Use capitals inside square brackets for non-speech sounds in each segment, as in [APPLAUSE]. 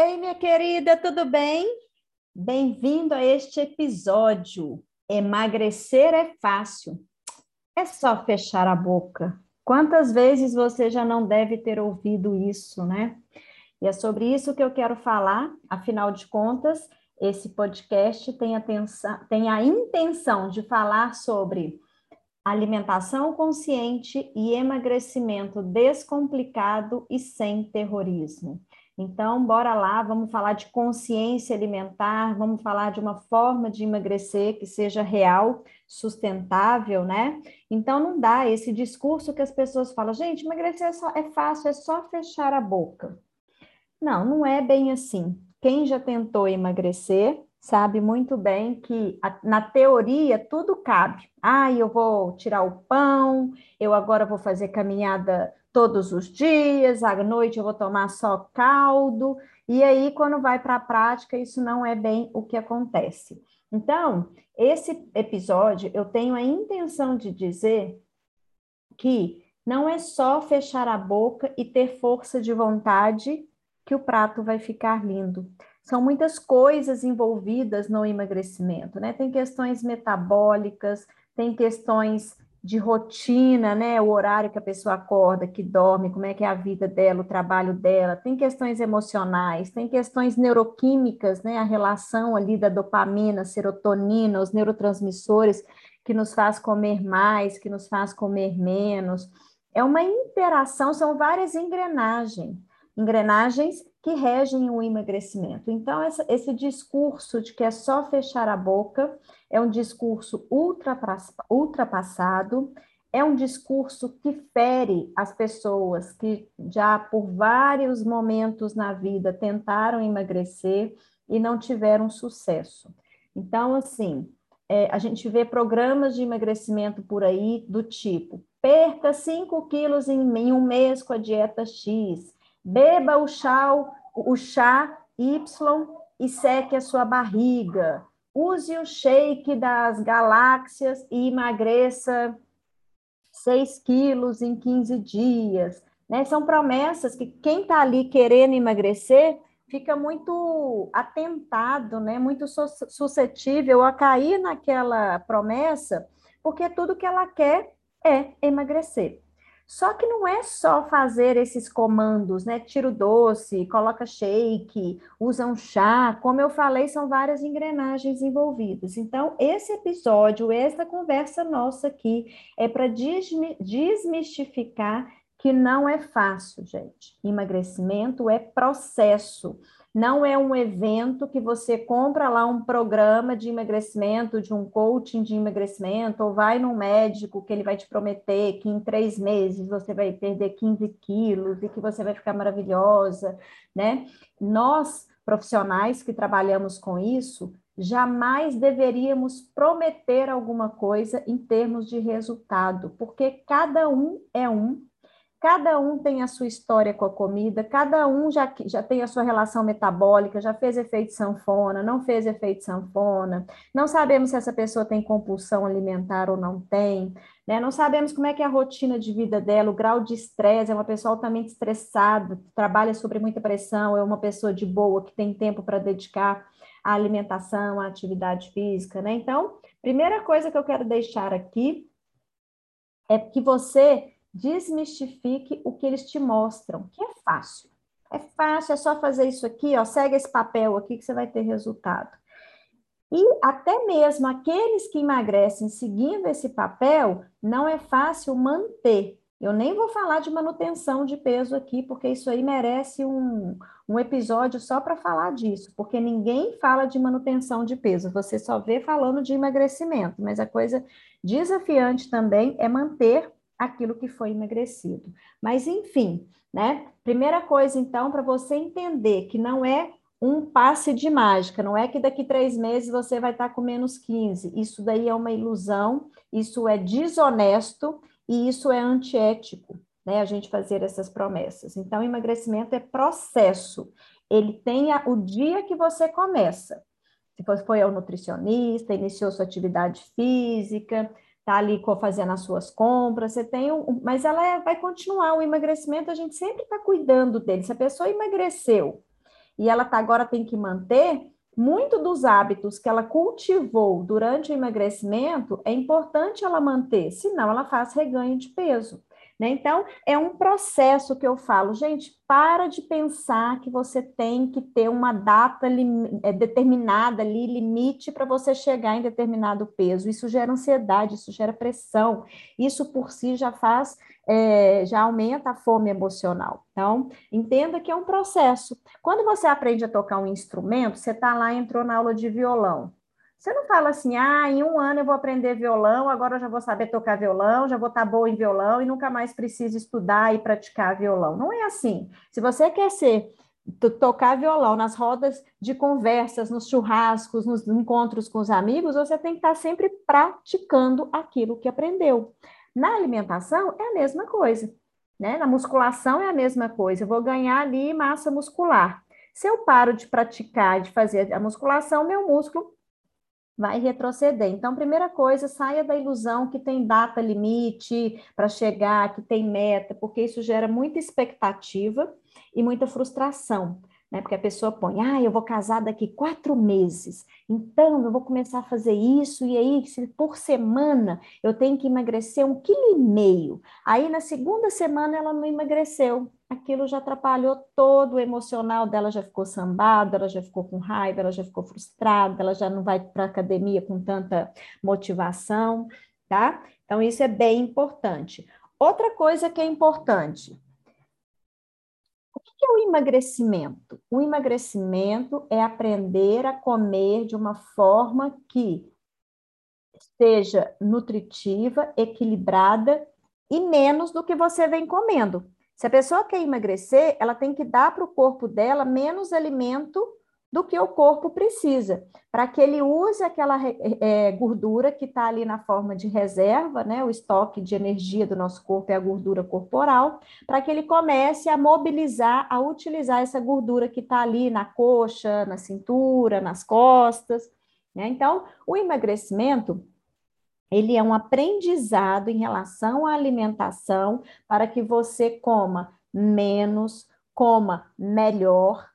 Ei, minha querida, tudo bem? Bem-vindo a este episódio. Emagrecer é fácil. É só fechar a boca. Quantas vezes você já não deve ter ouvido isso, né? E é sobre isso que eu quero falar. Afinal de contas, esse podcast tem a, tensão, tem a intenção de falar sobre alimentação consciente e emagrecimento descomplicado e sem terrorismo. Então, bora lá, vamos falar de consciência alimentar, vamos falar de uma forma de emagrecer que seja real, sustentável, né? Então, não dá esse discurso que as pessoas falam, gente, emagrecer é, só, é fácil, é só fechar a boca. Não, não é bem assim. Quem já tentou emagrecer sabe muito bem que na teoria tudo cabe. Ah, eu vou tirar o pão, eu agora vou fazer caminhada todos os dias, à noite eu vou tomar só caldo, e aí quando vai para a prática, isso não é bem o que acontece. Então, esse episódio eu tenho a intenção de dizer que não é só fechar a boca e ter força de vontade que o prato vai ficar lindo. São muitas coisas envolvidas no emagrecimento, né? Tem questões metabólicas, tem questões de rotina, né? O horário que a pessoa acorda, que dorme, como é que é a vida dela, o trabalho dela, tem questões emocionais, tem questões neuroquímicas, né? A relação ali da dopamina, serotonina, os neurotransmissores que nos faz comer mais, que nos faz comer menos. É uma interação, são várias engrenagens, engrenagens que regem o emagrecimento. Então, essa, esse discurso de que é só fechar a boca é um discurso ultrapassado, é um discurso que fere as pessoas que já por vários momentos na vida tentaram emagrecer e não tiveram sucesso. Então, assim, é, a gente vê programas de emagrecimento por aí do tipo: perca 5 quilos em, em um mês com a dieta X, beba o chá, o chá Y e seque a sua barriga. Use o shake das galáxias e emagreça 6 quilos em 15 dias. Né? São promessas que quem está ali querendo emagrecer fica muito atentado, né? muito suscetível a cair naquela promessa, porque tudo que ela quer é emagrecer. Só que não é só fazer esses comandos, né? Tira o doce, coloca shake, usa um chá. Como eu falei, são várias engrenagens envolvidas. Então, esse episódio, essa conversa nossa aqui, é para desmistificar que não é fácil, gente. Emagrecimento é processo. Não é um evento que você compra lá um programa de emagrecimento, de um coaching de emagrecimento, ou vai num médico que ele vai te prometer que em três meses você vai perder 15 quilos e que você vai ficar maravilhosa, né? Nós, profissionais que trabalhamos com isso, jamais deveríamos prometer alguma coisa em termos de resultado, porque cada um é um Cada um tem a sua história com a comida, cada um já, já tem a sua relação metabólica, já fez efeito sanfona, não fez efeito sanfona, não sabemos se essa pessoa tem compulsão alimentar ou não tem, né? Não sabemos como é que é a rotina de vida dela, o grau de estresse, é uma pessoa altamente estressada, trabalha sobre muita pressão, é uma pessoa de boa que tem tempo para dedicar à alimentação, à atividade física, né? Então, primeira coisa que eu quero deixar aqui é que você desmistifique o que eles te mostram, que é fácil. É fácil, é só fazer isso aqui, ó, segue esse papel aqui que você vai ter resultado. E até mesmo aqueles que emagrecem seguindo esse papel, não é fácil manter. Eu nem vou falar de manutenção de peso aqui, porque isso aí merece um, um episódio só para falar disso, porque ninguém fala de manutenção de peso, você só vê falando de emagrecimento, mas a coisa desafiante também é manter aquilo que foi emagrecido. Mas, enfim, né? Primeira coisa, então, para você entender que não é um passe de mágica, não é que daqui três meses você vai estar com menos 15. Isso daí é uma ilusão, isso é desonesto e isso é antiético, né? A gente fazer essas promessas. Então, emagrecimento é processo. Ele tem o dia que você começa. Se foi ao nutricionista, iniciou sua atividade física, tá ali fazendo as suas compras, você tem um, mas ela é, vai continuar o emagrecimento, a gente sempre está cuidando dele. Se a pessoa emagreceu e ela tá, agora tem que manter, muito dos hábitos que ela cultivou durante o emagrecimento é importante ela manter, senão ela faz reganho de peso. Né? Então, é um processo que eu falo, gente, para de pensar que você tem que ter uma data é, determinada ali, limite para você chegar em determinado peso. Isso gera ansiedade, isso gera pressão, isso por si já faz, é, já aumenta a fome emocional. Então, entenda que é um processo. Quando você aprende a tocar um instrumento, você está lá, entrou na aula de violão. Você não fala assim, ah, em um ano eu vou aprender violão, agora eu já vou saber tocar violão, já vou estar boa em violão e nunca mais preciso estudar e praticar violão. Não é assim. Se você quer ser tocar violão nas rodas de conversas, nos churrascos, nos encontros com os amigos, você tem que estar sempre praticando aquilo que aprendeu. Na alimentação é a mesma coisa, né? Na musculação é a mesma coisa. Eu vou ganhar ali massa muscular. Se eu paro de praticar, de fazer a musculação, meu músculo vai retroceder. Então, primeira coisa, saia da ilusão que tem data limite para chegar, que tem meta, porque isso gera muita expectativa e muita frustração. Né? Porque a pessoa põe, ah, eu vou casar daqui quatro meses, então eu vou começar a fazer isso, e aí, se por semana eu tenho que emagrecer um quilo e meio. Aí na segunda semana ela não emagreceu aquilo já atrapalhou todo o emocional dela, já ficou sambada, ela já ficou com raiva, ela já ficou frustrada, ela já não vai para a academia com tanta motivação, tá? Então, isso é bem importante. Outra coisa que é importante. O que é o emagrecimento? O emagrecimento é aprender a comer de uma forma que seja nutritiva, equilibrada e menos do que você vem comendo. Se a pessoa quer emagrecer, ela tem que dar para o corpo dela menos alimento do que o corpo precisa, para que ele use aquela é, gordura que está ali na forma de reserva, né? O estoque de energia do nosso corpo é a gordura corporal, para que ele comece a mobilizar, a utilizar essa gordura que está ali na coxa, na cintura, nas costas. Né? Então, o emagrecimento ele é um aprendizado em relação à alimentação para que você coma menos, coma melhor,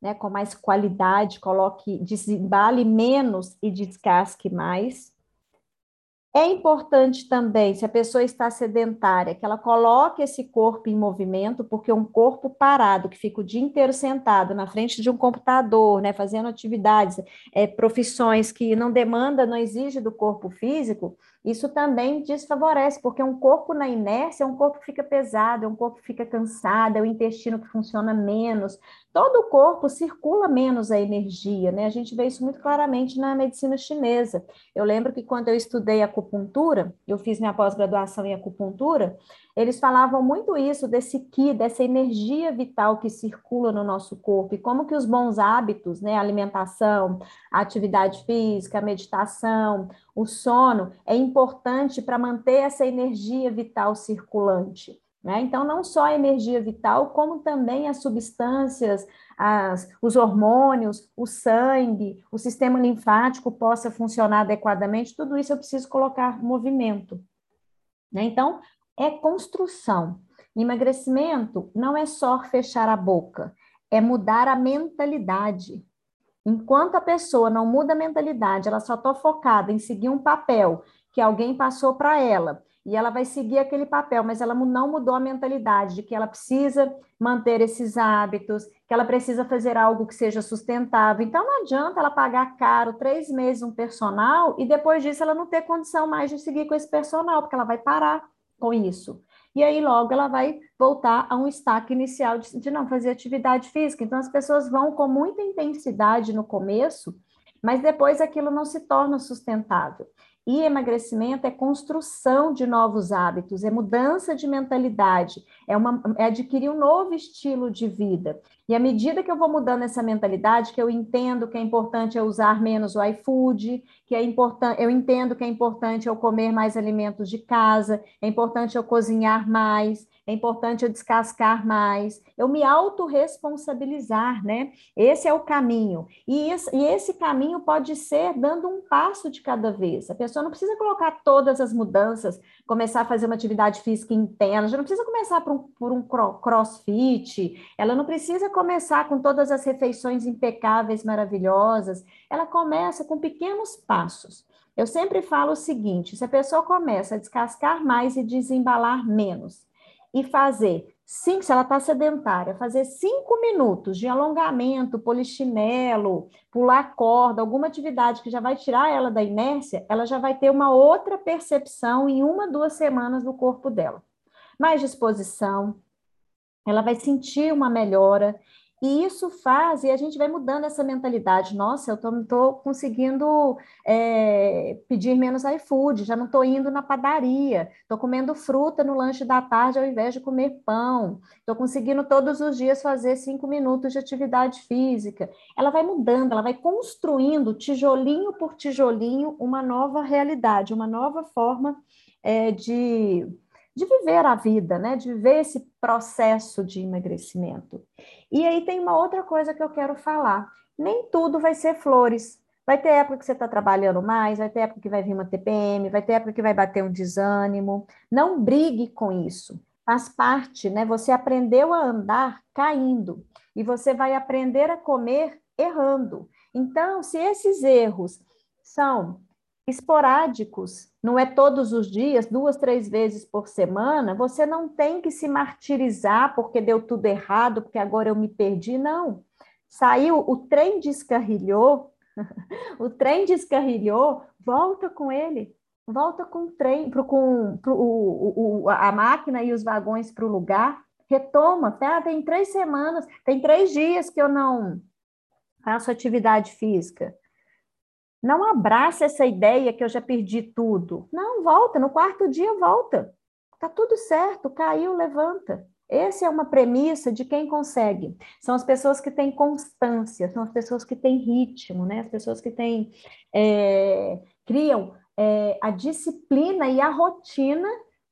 né, com mais qualidade, coloque, desembale menos e descasque mais. É importante também, se a pessoa está sedentária, que ela coloque esse corpo em movimento, porque um corpo parado, que fica o dia inteiro sentado na frente de um computador, né, fazendo atividades, é, profissões que não demanda, não exige do corpo físico, isso também desfavorece, porque um corpo na inércia é um corpo que fica pesado, é um corpo que fica cansado, é o intestino que funciona menos, todo o corpo circula menos a energia, né? A gente vê isso muito claramente na medicina chinesa. Eu lembro que quando eu estudei acupuntura, eu fiz minha pós-graduação em acupuntura, eles falavam muito isso desse ki, dessa energia vital que circula no nosso corpo e como que os bons hábitos, né, a alimentação, a atividade física, a meditação, o sono é importante para manter essa energia vital circulante. Né? Então, não só a energia vital, como também as substâncias, as, os hormônios, o sangue, o sistema linfático possa funcionar adequadamente, tudo isso eu preciso colocar movimento. Né? Então, é construção. Emagrecimento não é só fechar a boca, é mudar a mentalidade. Enquanto a pessoa não muda a mentalidade, ela só está focada em seguir um papel que alguém passou para ela e ela vai seguir aquele papel, mas ela não mudou a mentalidade de que ela precisa manter esses hábitos, que ela precisa fazer algo que seja sustentável. Então, não adianta ela pagar caro três meses um personal e depois disso ela não ter condição mais de seguir com esse personal, porque ela vai parar com isso. E aí, logo, ela vai voltar a um estaque inicial de, de não fazer atividade física. Então, as pessoas vão com muita intensidade no começo, mas depois aquilo não se torna sustentável. E emagrecimento é construção de novos hábitos, é mudança de mentalidade, é, uma, é adquirir um novo estilo de vida. E à medida que eu vou mudando essa mentalidade, que eu entendo que é importante eu usar menos o iFood, que é importante, eu entendo que é importante eu comer mais alimentos de casa, é importante eu cozinhar mais, é importante eu descascar mais, eu me autorresponsabilizar, né? Esse é o caminho. E esse, e esse caminho pode ser dando um passo de cada vez. A pessoa não precisa colocar todas as mudanças, começar a fazer uma atividade física interna, já não precisa começar por um, por um crossfit, ela não precisa começar com todas as refeições impecáveis, maravilhosas, ela começa com pequenos passos. Eu sempre falo o seguinte: se a pessoa começa a descascar mais e desembalar menos, e fazer cinco, se ela está sedentária, fazer cinco minutos de alongamento, polichinelo, pular corda, alguma atividade que já vai tirar ela da inércia, ela já vai ter uma outra percepção em uma, duas semanas do corpo dela. Mais disposição, ela vai sentir uma melhora e isso faz, e a gente vai mudando essa mentalidade. Nossa, eu estou conseguindo é, pedir menos iFood, já não estou indo na padaria, estou comendo fruta no lanche da tarde ao invés de comer pão, estou conseguindo todos os dias fazer cinco minutos de atividade física. Ela vai mudando, ela vai construindo, tijolinho por tijolinho, uma nova realidade, uma nova forma é, de de viver a vida, né? De viver esse processo de emagrecimento. E aí tem uma outra coisa que eu quero falar. Nem tudo vai ser flores. Vai ter época que você está trabalhando mais, vai ter época que vai vir uma TPM, vai ter época que vai bater um desânimo. Não brigue com isso. Faz parte, né? Você aprendeu a andar caindo e você vai aprender a comer errando. Então, se esses erros são esporádicos, não é todos os dias, duas, três vezes por semana, você não tem que se martirizar porque deu tudo errado, porque agora eu me perdi, não. Saiu, o trem descarrilhou, [LAUGHS] o trem descarrilhou, volta com ele, volta com o trem, pro, com pro, o, o, a máquina e os vagões para o lugar, retoma, tá? Tem três semanas, tem três dias que eu não faço atividade física. Não abraça essa ideia que eu já perdi tudo. Não, volta, no quarto dia volta. Tá tudo certo, caiu, levanta. Essa é uma premissa de quem consegue. São as pessoas que têm constância, são as pessoas que têm ritmo, né? As pessoas que têm, é, criam é, a disciplina e a rotina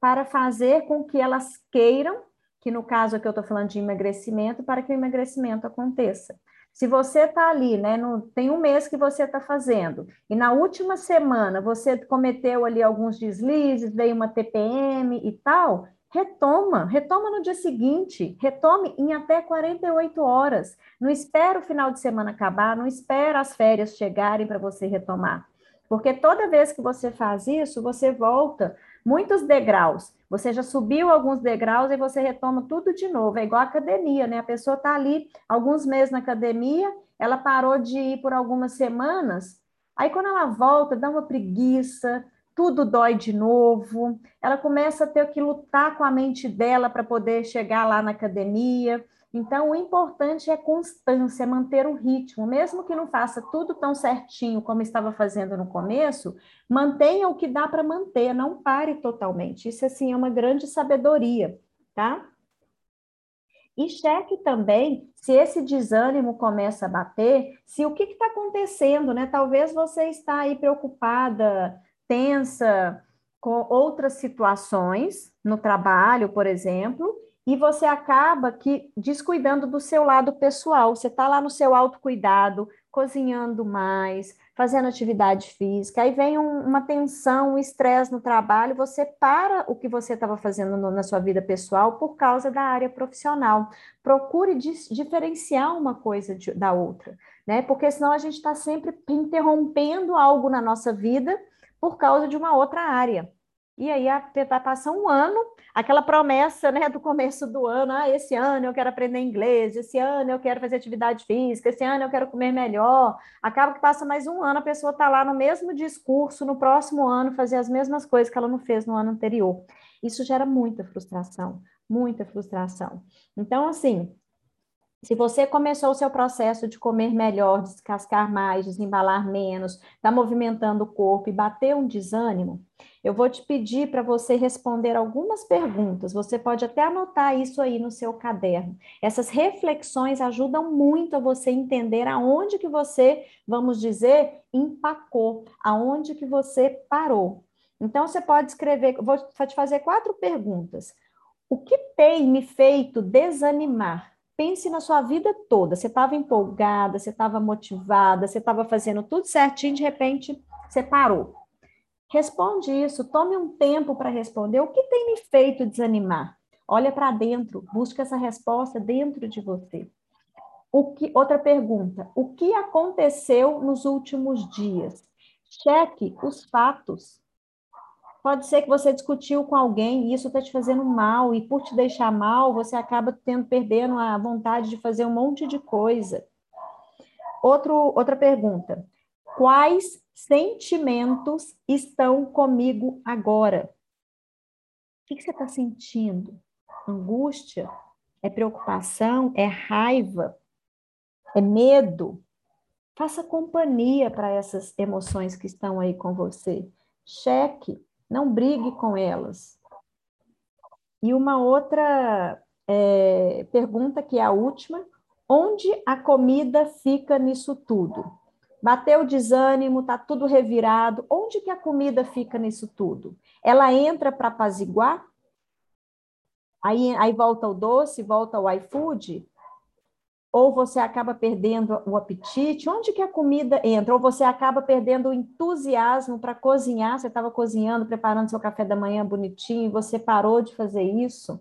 para fazer com que elas queiram, que no caso aqui eu estou falando de emagrecimento, para que o emagrecimento aconteça. Se você está ali, né, no, tem um mês que você está fazendo, e na última semana você cometeu ali alguns deslizes, veio uma TPM e tal, retoma, retoma no dia seguinte, retome em até 48 horas. Não espera o final de semana acabar, não espera as férias chegarem para você retomar. Porque toda vez que você faz isso, você volta muitos degraus. Você já subiu alguns degraus e você retoma tudo de novo. É igual academia, né? A pessoa está ali alguns meses na academia, ela parou de ir por algumas semanas, aí quando ela volta, dá uma preguiça, tudo dói de novo, ela começa a ter que lutar com a mente dela para poder chegar lá na academia. Então, o importante é constância, é manter o ritmo, mesmo que não faça tudo tão certinho como estava fazendo no começo, mantenha o que dá para manter, não pare totalmente. Isso, assim, é uma grande sabedoria, tá? E cheque também se esse desânimo começa a bater, se o que está acontecendo, né? Talvez você está aí preocupada, tensa com outras situações no trabalho, por exemplo, e você acaba que descuidando do seu lado pessoal. Você está lá no seu autocuidado, cozinhando mais, fazendo atividade física, aí vem um, uma tensão, um estresse no trabalho, você para o que você estava fazendo no, na sua vida pessoal por causa da área profissional. Procure dis, diferenciar uma coisa de, da outra, né? Porque senão a gente está sempre interrompendo algo na nossa vida por causa de uma outra área. E aí vai passar um ano, aquela promessa né, do começo do ano, ah, esse ano eu quero aprender inglês, esse ano eu quero fazer atividade física, esse ano eu quero comer melhor. Acaba que passa mais um ano, a pessoa está lá no mesmo discurso, no próximo ano, fazer as mesmas coisas que ela não fez no ano anterior. Isso gera muita frustração, muita frustração. Então, assim, se você começou o seu processo de comer melhor, descascar mais, desembalar menos, está movimentando o corpo e bater um desânimo, eu vou te pedir para você responder algumas perguntas. Você pode até anotar isso aí no seu caderno. Essas reflexões ajudam muito a você entender aonde que você, vamos dizer, empacou, aonde que você parou. Então você pode escrever, vou te fazer quatro perguntas. O que tem me feito desanimar? Pense na sua vida toda. Você estava empolgada, você estava motivada, você estava fazendo tudo certinho, de repente você parou. Responde isso, tome um tempo para responder. O que tem me feito desanimar? Olha para dentro, busca essa resposta dentro de você. O que, outra pergunta: o que aconteceu nos últimos dias? Cheque os fatos. Pode ser que você discutiu com alguém e isso está te fazendo mal, e por te deixar mal, você acaba tendo, perdendo a vontade de fazer um monte de coisa. Outro, outra pergunta: quais sentimentos estão comigo agora? O que, que você está sentindo? Angústia? É preocupação? É raiva? É medo? Faça companhia para essas emoções que estão aí com você. Cheque não brigue com elas. E uma outra é, pergunta, que é a última: onde a comida fica nisso tudo? Bateu o desânimo, tá tudo revirado. Onde que a comida fica nisso tudo? Ela entra para apaziguar? Aí, aí volta o doce, volta o iFood? Ou você acaba perdendo o apetite, onde que a comida entra? Ou você acaba perdendo o entusiasmo para cozinhar, você estava cozinhando, preparando seu café da manhã bonitinho, e você parou de fazer isso?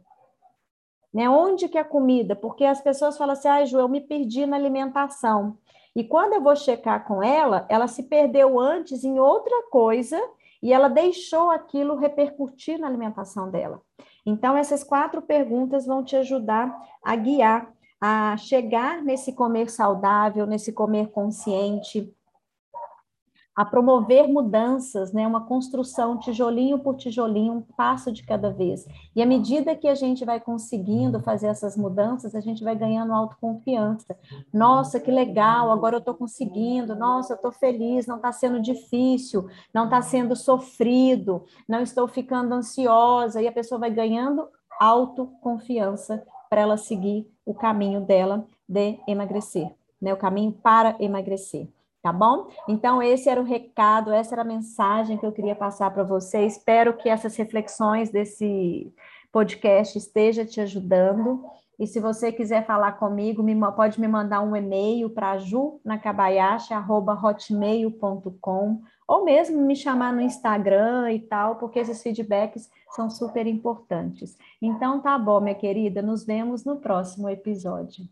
Né? Onde que é a comida? Porque as pessoas falam assim, ah, Ju, eu me perdi na alimentação. E quando eu vou checar com ela, ela se perdeu antes em outra coisa e ela deixou aquilo repercutir na alimentação dela. Então, essas quatro perguntas vão te ajudar a guiar a chegar nesse comer saudável, nesse comer consciente, a promover mudanças, né, uma construção tijolinho por tijolinho, um passo de cada vez. E à medida que a gente vai conseguindo fazer essas mudanças, a gente vai ganhando autoconfiança. Nossa, que legal, agora eu estou conseguindo, nossa, eu estou feliz, não está sendo difícil, não está sendo sofrido, não estou ficando ansiosa, e a pessoa vai ganhando autoconfiança para ela seguir o caminho dela de emagrecer, né? O caminho para emagrecer, tá bom? Então, esse era o recado, essa era a mensagem que eu queria passar para você. Espero que essas reflexões desse podcast esteja te ajudando. E se você quiser falar comigo, me, pode me mandar um e-mail para junacabayashi.hotmail.com ou mesmo me chamar no Instagram e tal, porque esses feedbacks são super importantes. Então tá bom, minha querida, nos vemos no próximo episódio.